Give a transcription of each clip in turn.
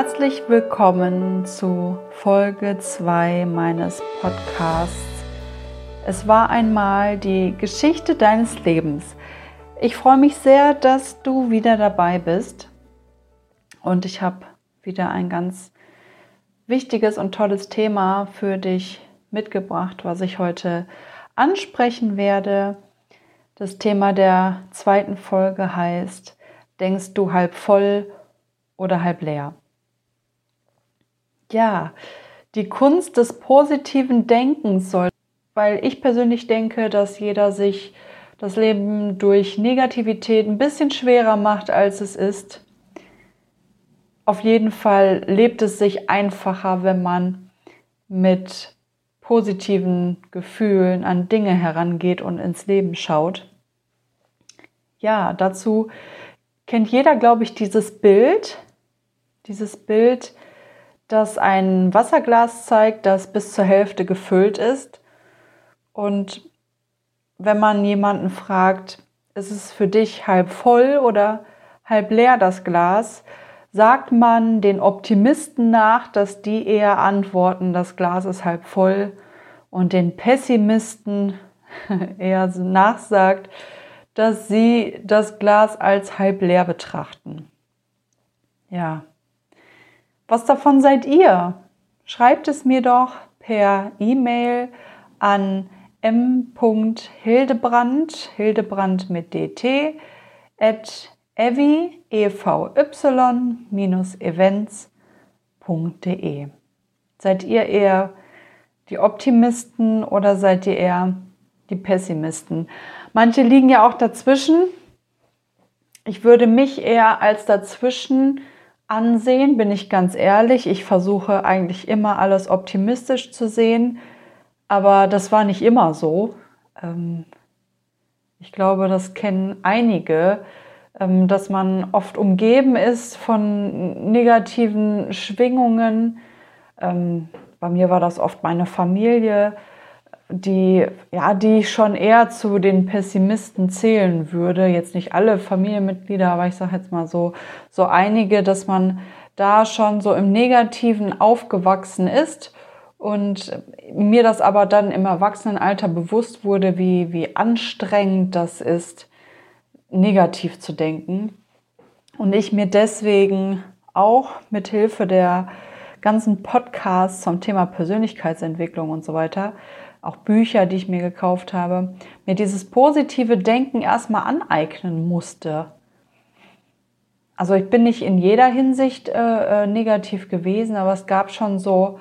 Herzlich willkommen zu Folge 2 meines Podcasts. Es war einmal die Geschichte deines Lebens. Ich freue mich sehr, dass du wieder dabei bist und ich habe wieder ein ganz wichtiges und tolles Thema für dich mitgebracht, was ich heute ansprechen werde. Das Thema der zweiten Folge heißt, denkst du halb voll oder halb leer? Ja, die Kunst des positiven Denkens soll weil ich persönlich denke, dass jeder sich das Leben durch Negativität ein bisschen schwerer macht, als es ist. Auf jeden Fall lebt es sich einfacher, wenn man mit positiven Gefühlen an Dinge herangeht und ins Leben schaut. Ja, dazu kennt jeder, glaube ich, dieses Bild, dieses Bild, das ein Wasserglas zeigt, das bis zur Hälfte gefüllt ist und wenn man jemanden fragt, ist es für dich halb voll oder halb leer das Glas, sagt man den Optimisten nach, dass die eher antworten, das Glas ist halb voll und den Pessimisten eher nachsagt, dass sie das Glas als halb leer betrachten. Ja. Was davon seid ihr? Schreibt es mir doch per E-Mail an m.hildebrand, Hildebrand mit dt, at evy-events.de. Seid ihr eher die Optimisten oder seid ihr eher die Pessimisten? Manche liegen ja auch dazwischen. Ich würde mich eher als dazwischen ansehen, bin ich ganz ehrlich. Ich versuche eigentlich immer alles optimistisch zu sehen aber das war nicht immer so. Ähm, ich glaube, das kennen einige, ähm, dass man oft umgeben ist von negativen Schwingungen. Ähm, bei mir war das oft meine Familie, die, ja, die ich schon eher zu den Pessimisten zählen würde. Jetzt nicht alle Familienmitglieder, aber ich sage jetzt mal so, so einige, dass man da schon so im Negativen aufgewachsen ist und mir das aber dann im Erwachsenenalter bewusst wurde, wie, wie anstrengend das ist, negativ zu denken. Und ich mir deswegen auch mit Hilfe der ganzen Podcasts zum Thema Persönlichkeitsentwicklung und so weiter, auch Bücher, die ich mir gekauft habe, mir dieses positive Denken erstmal aneignen musste. Also ich bin nicht in jeder Hinsicht äh, äh negativ gewesen, aber es gab schon so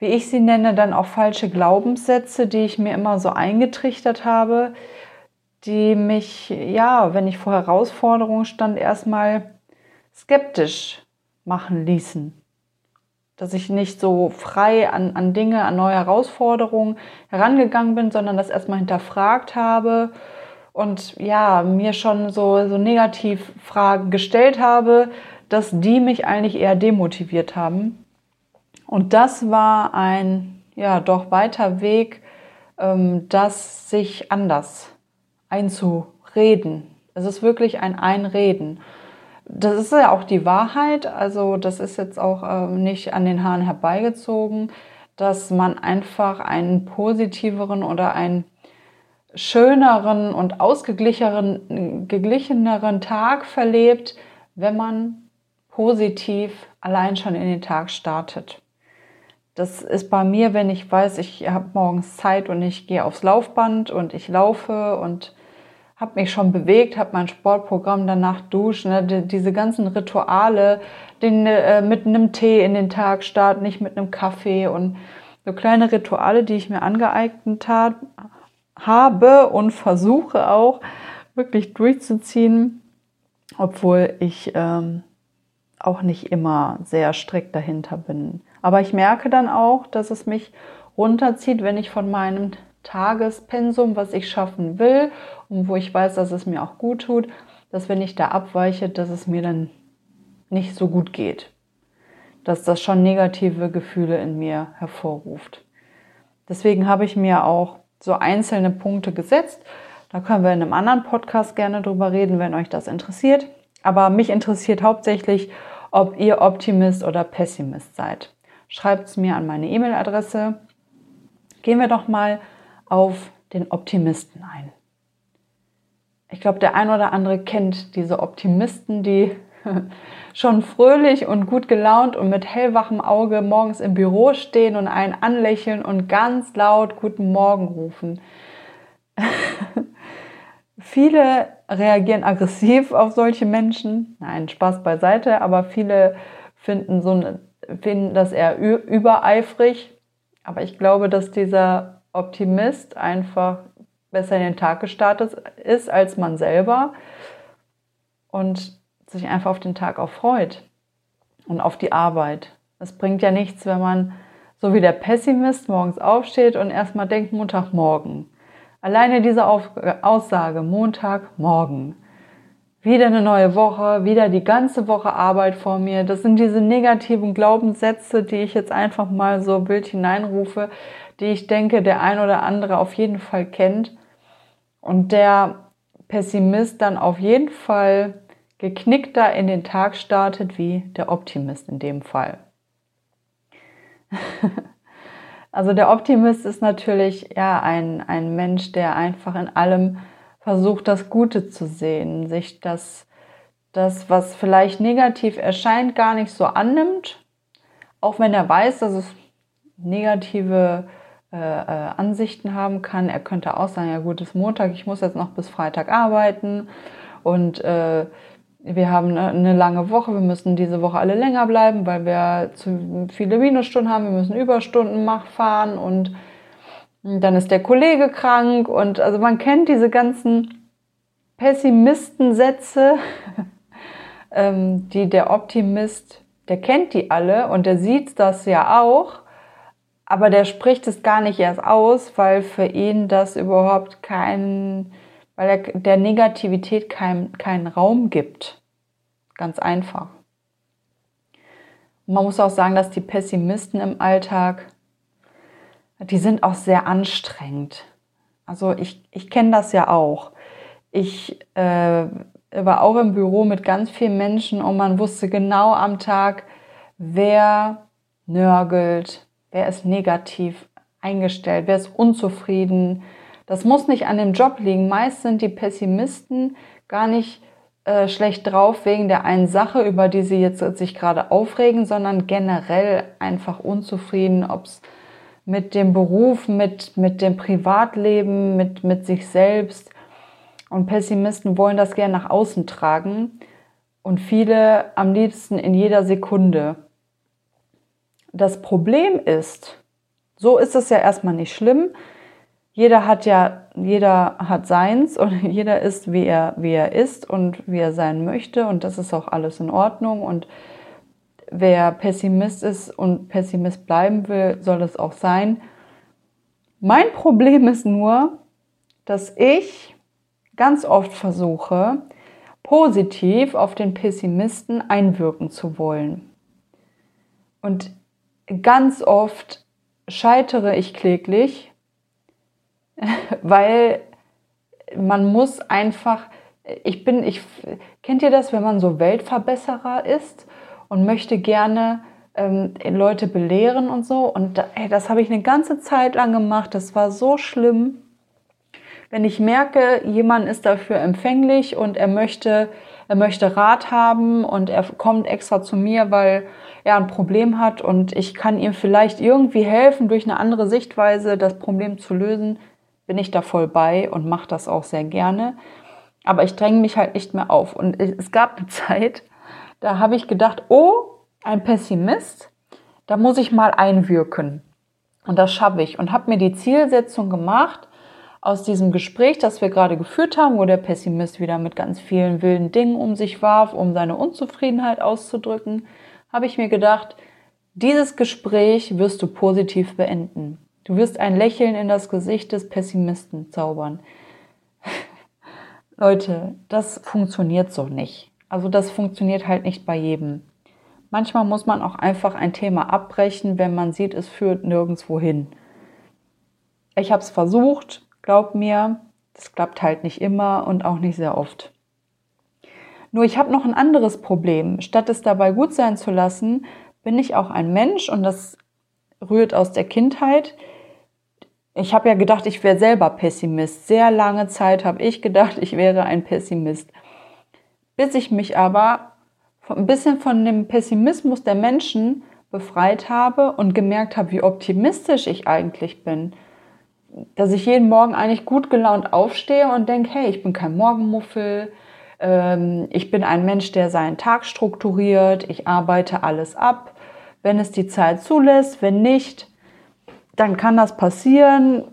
wie ich sie nenne, dann auch falsche Glaubenssätze, die ich mir immer so eingetrichtert habe, die mich, ja, wenn ich vor Herausforderungen stand, erstmal skeptisch machen ließen. Dass ich nicht so frei an, an Dinge, an neue Herausforderungen herangegangen bin, sondern das erstmal hinterfragt habe und ja, mir schon so, so negativ Fragen gestellt habe, dass die mich eigentlich eher demotiviert haben. Und das war ein, ja, doch weiter Weg, ähm, das sich anders einzureden. Es ist wirklich ein Einreden. Das ist ja auch die Wahrheit, also das ist jetzt auch ähm, nicht an den Haaren herbeigezogen, dass man einfach einen positiveren oder einen schöneren und ausgeglicheneren Tag verlebt, wenn man positiv allein schon in den Tag startet. Das ist bei mir, wenn ich weiß, ich habe morgens Zeit und ich gehe aufs Laufband und ich laufe und habe mich schon bewegt, habe mein Sportprogramm danach duschen, ne, diese ganzen Rituale, den, äh, mit einem Tee in den Tag starten, nicht mit einem Kaffee und so kleine Rituale, die ich mir angeeignet hab, habe und versuche auch wirklich durchzuziehen, obwohl ich ähm, auch nicht immer sehr strikt dahinter bin. Aber ich merke dann auch, dass es mich runterzieht, wenn ich von meinem Tagespensum, was ich schaffen will und wo ich weiß, dass es mir auch gut tut, dass wenn ich da abweiche, dass es mir dann nicht so gut geht. Dass das schon negative Gefühle in mir hervorruft. Deswegen habe ich mir auch so einzelne Punkte gesetzt. Da können wir in einem anderen Podcast gerne drüber reden, wenn euch das interessiert. Aber mich interessiert hauptsächlich, ob ihr Optimist oder Pessimist seid. Schreibt es mir an meine E-Mail-Adresse. Gehen wir doch mal auf den Optimisten ein. Ich glaube, der ein oder andere kennt diese Optimisten, die schon fröhlich und gut gelaunt und mit hellwachem Auge morgens im Büro stehen und einen anlächeln und ganz laut Guten Morgen rufen. viele reagieren aggressiv auf solche Menschen. Nein, Spaß beiseite, aber viele finden, so, finden das eher übereifrig. Aber ich glaube, dass dieser Optimist einfach besser in den Tag gestartet ist als man selber und sich einfach auf den Tag auch freut und auf die Arbeit. Es bringt ja nichts, wenn man so wie der Pessimist morgens aufsteht und erstmal denkt Montagmorgen. Alleine diese Aussage, Montagmorgen, wieder eine neue Woche, wieder die ganze Woche Arbeit vor mir. Das sind diese negativen Glaubenssätze, die ich jetzt einfach mal so wild hineinrufe, die ich denke, der ein oder andere auf jeden Fall kennt und der Pessimist dann auf jeden Fall geknickter in den Tag startet wie der Optimist in dem Fall. also der Optimist ist natürlich ja ein, ein Mensch, der einfach in allem versucht, das Gute zu sehen, sich das, das, was vielleicht negativ erscheint, gar nicht so annimmt, auch wenn er weiß, dass es negative äh, äh, Ansichten haben kann. Er könnte auch sagen, ja gut, es ist Montag, ich muss jetzt noch bis Freitag arbeiten. Und äh, wir haben eine lange Woche, wir müssen diese Woche alle länger bleiben, weil wir zu viele Minusstunden haben, wir müssen Überstunden fahren und dann ist der Kollege krank. Und also man kennt diese ganzen Pessimistensätze, ähm, die der Optimist, der kennt die alle und der sieht das ja auch, aber der spricht es gar nicht erst aus, weil für ihn das überhaupt keinen weil er der Negativität keinen kein Raum gibt. Ganz einfach. Und man muss auch sagen, dass die Pessimisten im Alltag, die sind auch sehr anstrengend. Also ich, ich kenne das ja auch. Ich äh, war auch im Büro mit ganz vielen Menschen und man wusste genau am Tag, wer nörgelt, wer ist negativ eingestellt, wer ist unzufrieden, das muss nicht an dem Job liegen. Meist sind die Pessimisten gar nicht äh, schlecht drauf wegen der einen Sache, über die sie jetzt sich gerade aufregen, sondern generell einfach unzufrieden, ob es mit dem Beruf, mit, mit dem Privatleben, mit, mit sich selbst. Und Pessimisten wollen das gerne nach außen tragen und viele am liebsten in jeder Sekunde. Das Problem ist, so ist es ja erstmal nicht schlimm, jeder hat ja, jeder hat seins und jeder ist, wie er, wie er ist und wie er sein möchte und das ist auch alles in Ordnung und wer Pessimist ist und Pessimist bleiben will, soll das auch sein. Mein Problem ist nur, dass ich ganz oft versuche, positiv auf den Pessimisten einwirken zu wollen. Und ganz oft scheitere ich kläglich weil man muss einfach, ich bin, ich, kennt ihr das, wenn man so Weltverbesserer ist und möchte gerne ähm, Leute belehren und so? Und ey, das habe ich eine ganze Zeit lang gemacht, das war so schlimm. Wenn ich merke, jemand ist dafür empfänglich und er möchte, er möchte Rat haben und er kommt extra zu mir, weil er ein Problem hat und ich kann ihm vielleicht irgendwie helfen, durch eine andere Sichtweise das Problem zu lösen, bin ich da voll bei und mache das auch sehr gerne. Aber ich dränge mich halt nicht mehr auf. Und es gab eine Zeit, da habe ich gedacht, oh, ein Pessimist, da muss ich mal einwirken. Und das schaffe ich. Und habe mir die Zielsetzung gemacht, aus diesem Gespräch, das wir gerade geführt haben, wo der Pessimist wieder mit ganz vielen wilden Dingen um sich warf, um seine Unzufriedenheit auszudrücken, habe ich mir gedacht, dieses Gespräch wirst du positiv beenden. Du wirst ein Lächeln in das Gesicht des Pessimisten zaubern. Leute, das funktioniert so nicht. Also das funktioniert halt nicht bei jedem. Manchmal muss man auch einfach ein Thema abbrechen, wenn man sieht, es führt nirgendwo hin. Ich habe es versucht, glaub mir, das klappt halt nicht immer und auch nicht sehr oft. Nur ich habe noch ein anderes Problem. Statt es dabei gut sein zu lassen, bin ich auch ein Mensch und das rührt aus der Kindheit. Ich habe ja gedacht, ich wäre selber Pessimist. Sehr lange Zeit habe ich gedacht, ich wäre ein Pessimist. Bis ich mich aber ein bisschen von dem Pessimismus der Menschen befreit habe und gemerkt habe, wie optimistisch ich eigentlich bin. Dass ich jeden Morgen eigentlich gut gelaunt aufstehe und denke, hey, ich bin kein Morgenmuffel, ähm, ich bin ein Mensch, der seinen Tag strukturiert, ich arbeite alles ab, wenn es die Zeit zulässt, wenn nicht, dann kann das passieren,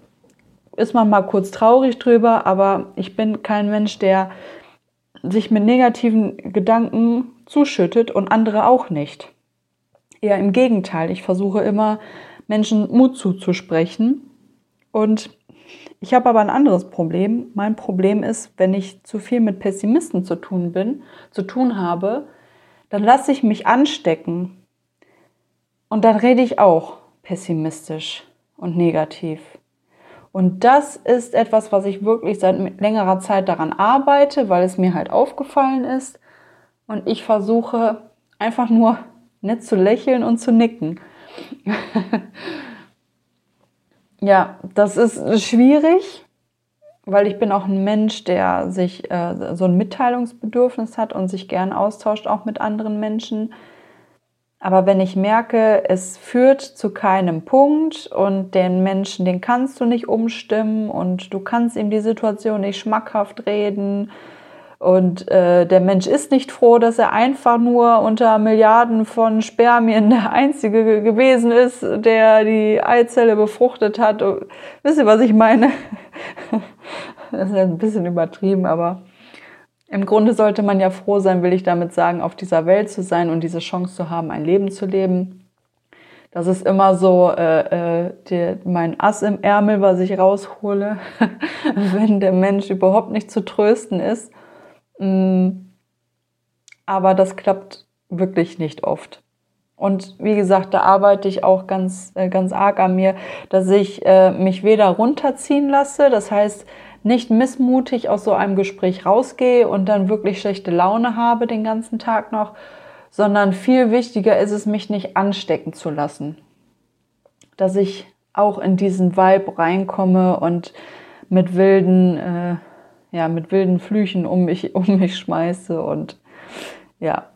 ist man mal kurz traurig drüber, aber ich bin kein Mensch, der sich mit negativen Gedanken zuschüttet und andere auch nicht. Eher im Gegenteil, ich versuche immer Menschen Mut zuzusprechen und ich habe aber ein anderes Problem. Mein Problem ist, wenn ich zu viel mit Pessimisten zu tun bin, zu tun habe, dann lasse ich mich anstecken. Und dann rede ich auch pessimistisch und negativ. Und das ist etwas, was ich wirklich seit längerer Zeit daran arbeite, weil es mir halt aufgefallen ist. Und ich versuche einfach nur nett zu lächeln und zu nicken. Ja, das ist schwierig, weil ich bin auch ein Mensch, der sich äh, so ein Mitteilungsbedürfnis hat und sich gern austauscht, auch mit anderen Menschen. Aber wenn ich merke, es führt zu keinem Punkt und den Menschen, den kannst du nicht umstimmen und du kannst ihm die Situation nicht schmackhaft reden und äh, der Mensch ist nicht froh, dass er einfach nur unter Milliarden von Spermien der Einzige gewesen ist, der die Eizelle befruchtet hat. Und, wisst ihr, was ich meine? das ist ein bisschen übertrieben, aber im Grunde sollte man ja froh sein, will ich damit sagen, auf dieser Welt zu sein und diese Chance zu haben, ein Leben zu leben. Das ist immer so äh, äh, die, mein Ass im Ärmel, was ich raushole, wenn der Mensch überhaupt nicht zu trösten ist. Mm. Aber das klappt wirklich nicht oft. Und wie gesagt, da arbeite ich auch ganz, äh, ganz arg an mir, dass ich äh, mich weder runterziehen lasse, das heißt nicht missmutig aus so einem Gespräch rausgehe und dann wirklich schlechte Laune habe den ganzen Tag noch, sondern viel wichtiger ist es, mich nicht anstecken zu lassen. Dass ich auch in diesen Vibe reinkomme und mit wilden äh, ja, mit wilden Flüchen um mich, um mich schmeiße. Und ja,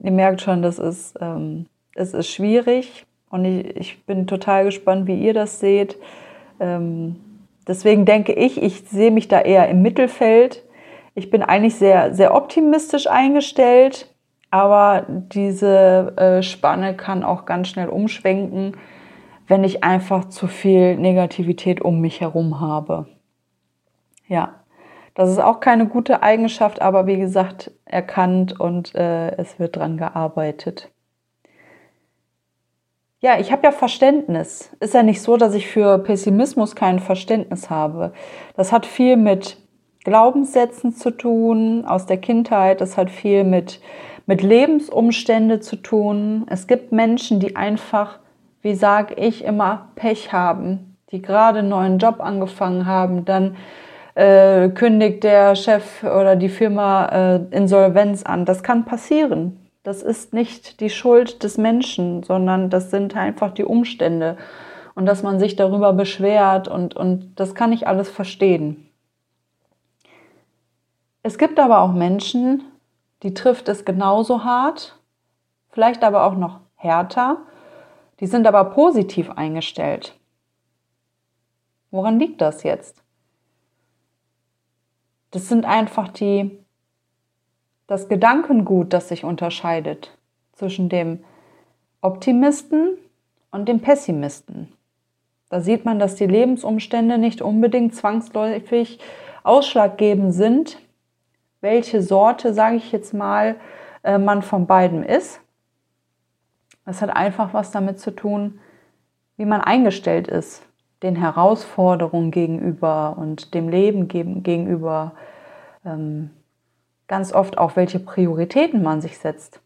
ihr merkt schon, das ist, ähm, es ist schwierig. Und ich, ich bin total gespannt, wie ihr das seht. Ähm, deswegen denke ich, ich sehe mich da eher im Mittelfeld. Ich bin eigentlich sehr, sehr optimistisch eingestellt, aber diese äh, Spanne kann auch ganz schnell umschwenken, wenn ich einfach zu viel Negativität um mich herum habe. Ja, das ist auch keine gute Eigenschaft, aber wie gesagt, erkannt und äh, es wird dran gearbeitet. Ja, ich habe ja Verständnis. Ist ja nicht so, dass ich für Pessimismus kein Verständnis habe. Das hat viel mit Glaubenssätzen zu tun aus der Kindheit. Das hat viel mit, mit Lebensumstände zu tun. Es gibt Menschen, die einfach, wie sage ich immer, Pech haben, die gerade einen neuen Job angefangen haben, dann äh, kündigt der Chef oder die Firma äh, Insolvenz an. Das kann passieren. Das ist nicht die Schuld des Menschen, sondern das sind einfach die Umstände. Und dass man sich darüber beschwert und, und das kann ich alles verstehen. Es gibt aber auch Menschen, die trifft es genauso hart, vielleicht aber auch noch härter. Die sind aber positiv eingestellt. Woran liegt das jetzt? Das sind einfach die, das Gedankengut, das sich unterscheidet zwischen dem Optimisten und dem Pessimisten. Da sieht man, dass die Lebensumstände nicht unbedingt zwangsläufig ausschlaggebend sind, welche Sorte, sage ich jetzt mal, äh, man von beiden ist. Das hat einfach was damit zu tun, wie man eingestellt ist den Herausforderungen gegenüber und dem Leben gegenüber, ähm, ganz oft auch welche Prioritäten man sich setzt.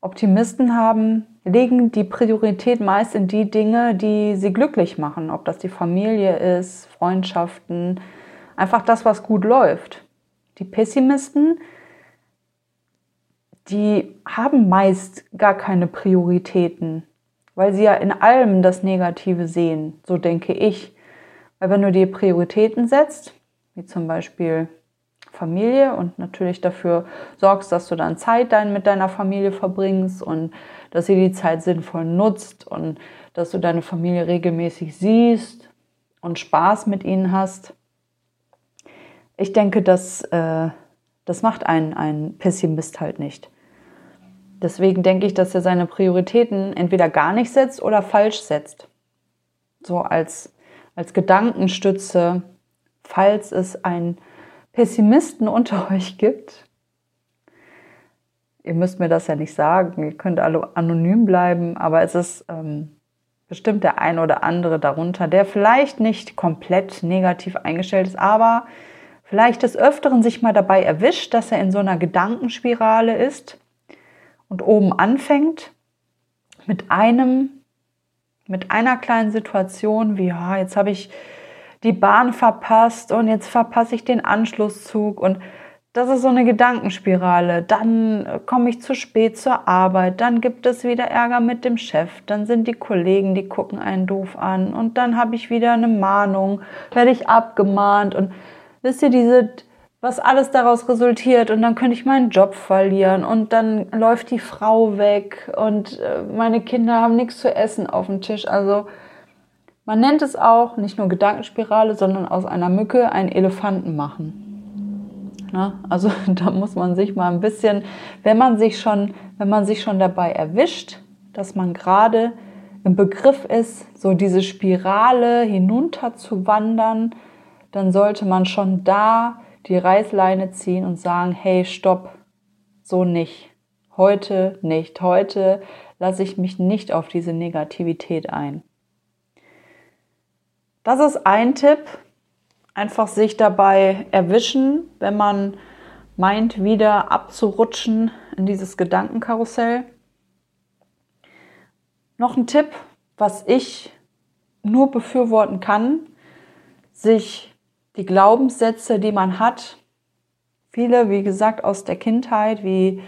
Optimisten haben, legen die Priorität meist in die Dinge, die sie glücklich machen, ob das die Familie ist, Freundschaften, einfach das, was gut läuft. Die Pessimisten die haben meist gar keine Prioritäten, weil sie ja in allem das Negative sehen, so denke ich. Weil wenn du dir Prioritäten setzt, wie zum Beispiel Familie und natürlich dafür sorgst, dass du dann Zeit dann mit deiner Familie verbringst und dass sie die Zeit sinnvoll nutzt und dass du deine Familie regelmäßig siehst und Spaß mit ihnen hast. Ich denke, das, äh, das macht einen, einen Pessimist halt nicht. Deswegen denke ich, dass er seine Prioritäten entweder gar nicht setzt oder falsch setzt. So als, als Gedankenstütze, falls es einen Pessimisten unter euch gibt. Ihr müsst mir das ja nicht sagen, ihr könnt alle anonym bleiben, aber es ist ähm, bestimmt der ein oder andere darunter, der vielleicht nicht komplett negativ eingestellt ist, aber vielleicht des Öfteren sich mal dabei erwischt, dass er in so einer Gedankenspirale ist und oben anfängt mit einem, mit einer kleinen Situation, wie ja, jetzt habe ich die Bahn verpasst und jetzt verpasse ich den Anschlusszug und das ist so eine Gedankenspirale. Dann komme ich zu spät zur Arbeit, dann gibt es wieder Ärger mit dem Chef, dann sind die Kollegen, die gucken einen doof an und dann habe ich wieder eine Mahnung, werde ich abgemahnt und wisst ihr, diese, was alles daraus resultiert und dann könnte ich meinen Job verlieren und dann läuft die Frau weg und äh, meine Kinder haben nichts zu essen auf dem Tisch. Also man nennt es auch nicht nur Gedankenspirale, sondern aus einer Mücke einen Elefanten machen. Ne? Also da muss man sich mal ein bisschen, wenn man sich schon, wenn man sich schon dabei erwischt, dass man gerade im Begriff ist, so diese Spirale hinunter zu wandern, dann sollte man schon da die Reißleine ziehen und sagen, hey, stopp, so nicht. Heute nicht. Heute lasse ich mich nicht auf diese Negativität ein. Das ist ein Tipp, einfach sich dabei erwischen, wenn man meint, wieder abzurutschen in dieses Gedankenkarussell. Noch ein Tipp, was ich nur befürworten kann, sich die Glaubenssätze, die man hat, viele, wie gesagt, aus der Kindheit, wie,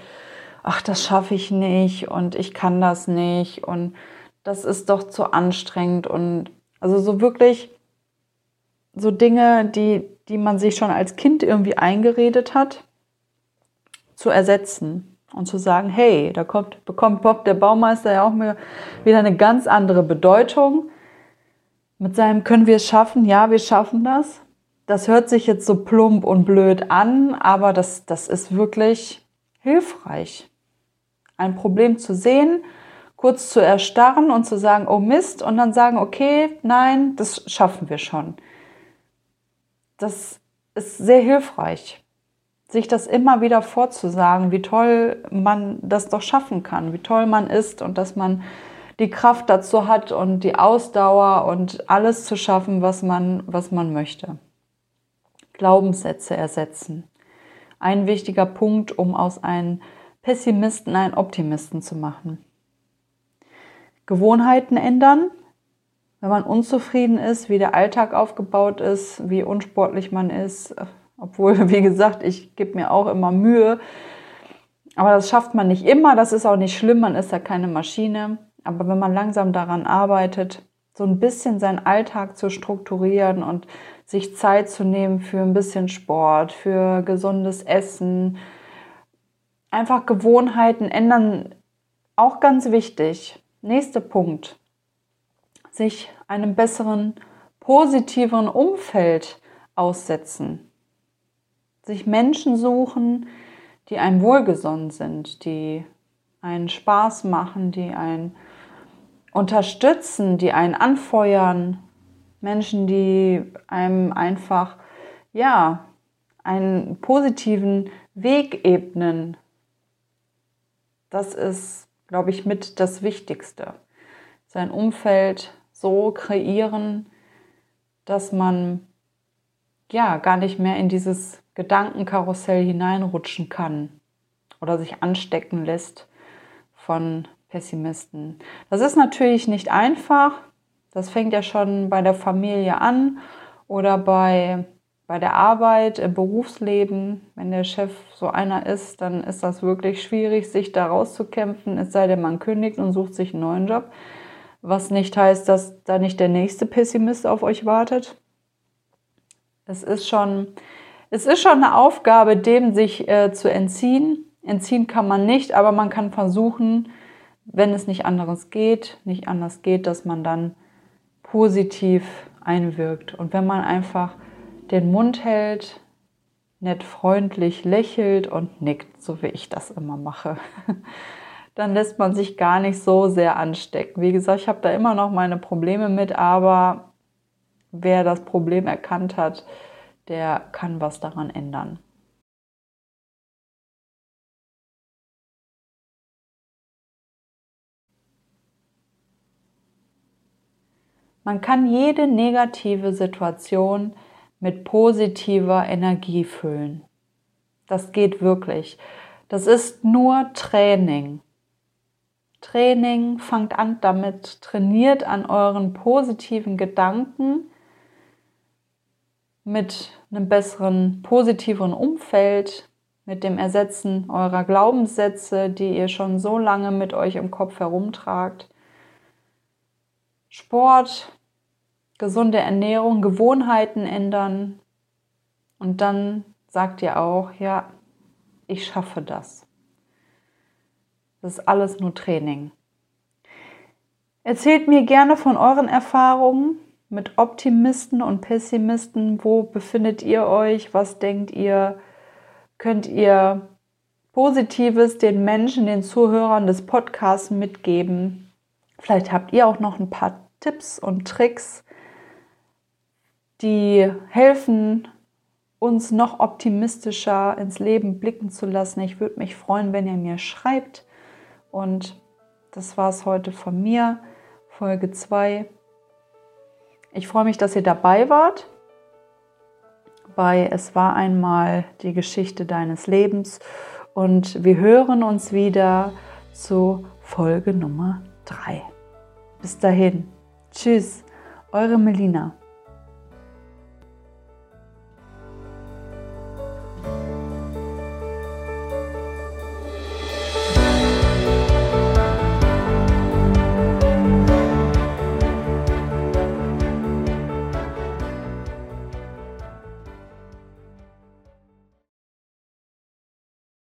ach, das schaffe ich nicht und ich kann das nicht und das ist doch zu anstrengend und also so wirklich so Dinge, die, die man sich schon als Kind irgendwie eingeredet hat, zu ersetzen und zu sagen, hey, da kommt, bekommt Bob der Baumeister ja auch wieder eine ganz andere Bedeutung. Mit seinem können wir es schaffen, ja, wir schaffen das. Das hört sich jetzt so plump und blöd an, aber das, das ist wirklich hilfreich. Ein Problem zu sehen, kurz zu erstarren und zu sagen, oh Mist, und dann sagen, okay, nein, das schaffen wir schon das ist sehr hilfreich, sich das immer wieder vorzusagen, wie toll man das doch schaffen kann, wie toll man ist und dass man die Kraft dazu hat und die Ausdauer und alles zu schaffen, was man, was man möchte. Glaubenssätze ersetzen. Ein wichtiger Punkt, um aus einem Pessimisten einen Optimisten zu machen. Gewohnheiten ändern, wenn man unzufrieden ist, wie der Alltag aufgebaut ist, wie unsportlich man ist, obwohl, wie gesagt, ich gebe mir auch immer Mühe. Aber das schafft man nicht immer, das ist auch nicht schlimm, man ist ja keine Maschine. Aber wenn man langsam daran arbeitet, so ein bisschen seinen Alltag zu strukturieren und sich Zeit zu nehmen für ein bisschen Sport, für gesundes Essen, einfach Gewohnheiten ändern, auch ganz wichtig. Nächster Punkt sich einem besseren, positiveren Umfeld aussetzen. Sich Menschen suchen, die einem wohlgesonnen sind, die einen Spaß machen, die einen unterstützen, die einen anfeuern. Menschen, die einem einfach, ja, einen positiven Weg ebnen. Das ist, glaube ich, mit das Wichtigste. Sein Umfeld so kreieren, dass man ja gar nicht mehr in dieses Gedankenkarussell hineinrutschen kann oder sich anstecken lässt von Pessimisten. Das ist natürlich nicht einfach. Das fängt ja schon bei der Familie an oder bei, bei der Arbeit, im Berufsleben, wenn der Chef so einer ist, dann ist das wirklich schwierig, sich da rauszukämpfen, es sei denn, man kündigt und sucht sich einen neuen Job. Was nicht heißt, dass da nicht der nächste Pessimist auf euch wartet. Es ist schon, es ist schon eine Aufgabe, dem sich äh, zu entziehen. Entziehen kann man nicht, aber man kann versuchen, wenn es nicht anderes geht, nicht anders geht, dass man dann positiv einwirkt. Und wenn man einfach den Mund hält, nett freundlich lächelt und nickt, so wie ich das immer mache, dann lässt man sich gar nicht so sehr anstecken. Wie gesagt, ich habe da immer noch meine Probleme mit, aber wer das Problem erkannt hat, der kann was daran ändern. Man kann jede negative Situation mit positiver Energie füllen. Das geht wirklich. Das ist nur Training. Training, fangt an damit, trainiert an euren positiven Gedanken mit einem besseren, positiveren Umfeld, mit dem Ersetzen eurer Glaubenssätze, die ihr schon so lange mit euch im Kopf herumtragt. Sport, gesunde Ernährung, Gewohnheiten ändern. Und dann sagt ihr auch, ja, ich schaffe das. Das ist alles nur Training. Erzählt mir gerne von euren Erfahrungen mit Optimisten und Pessimisten. Wo befindet ihr euch? Was denkt ihr? Könnt ihr Positives den Menschen, den Zuhörern des Podcasts mitgeben? Vielleicht habt ihr auch noch ein paar Tipps und Tricks, die helfen, uns noch optimistischer ins Leben blicken zu lassen. Ich würde mich freuen, wenn ihr mir schreibt. Und das war es heute von mir, Folge 2. Ich freue mich, dass ihr dabei wart bei Es war einmal die Geschichte deines Lebens. Und wir hören uns wieder zu Folge Nummer 3. Bis dahin. Tschüss, eure Melina.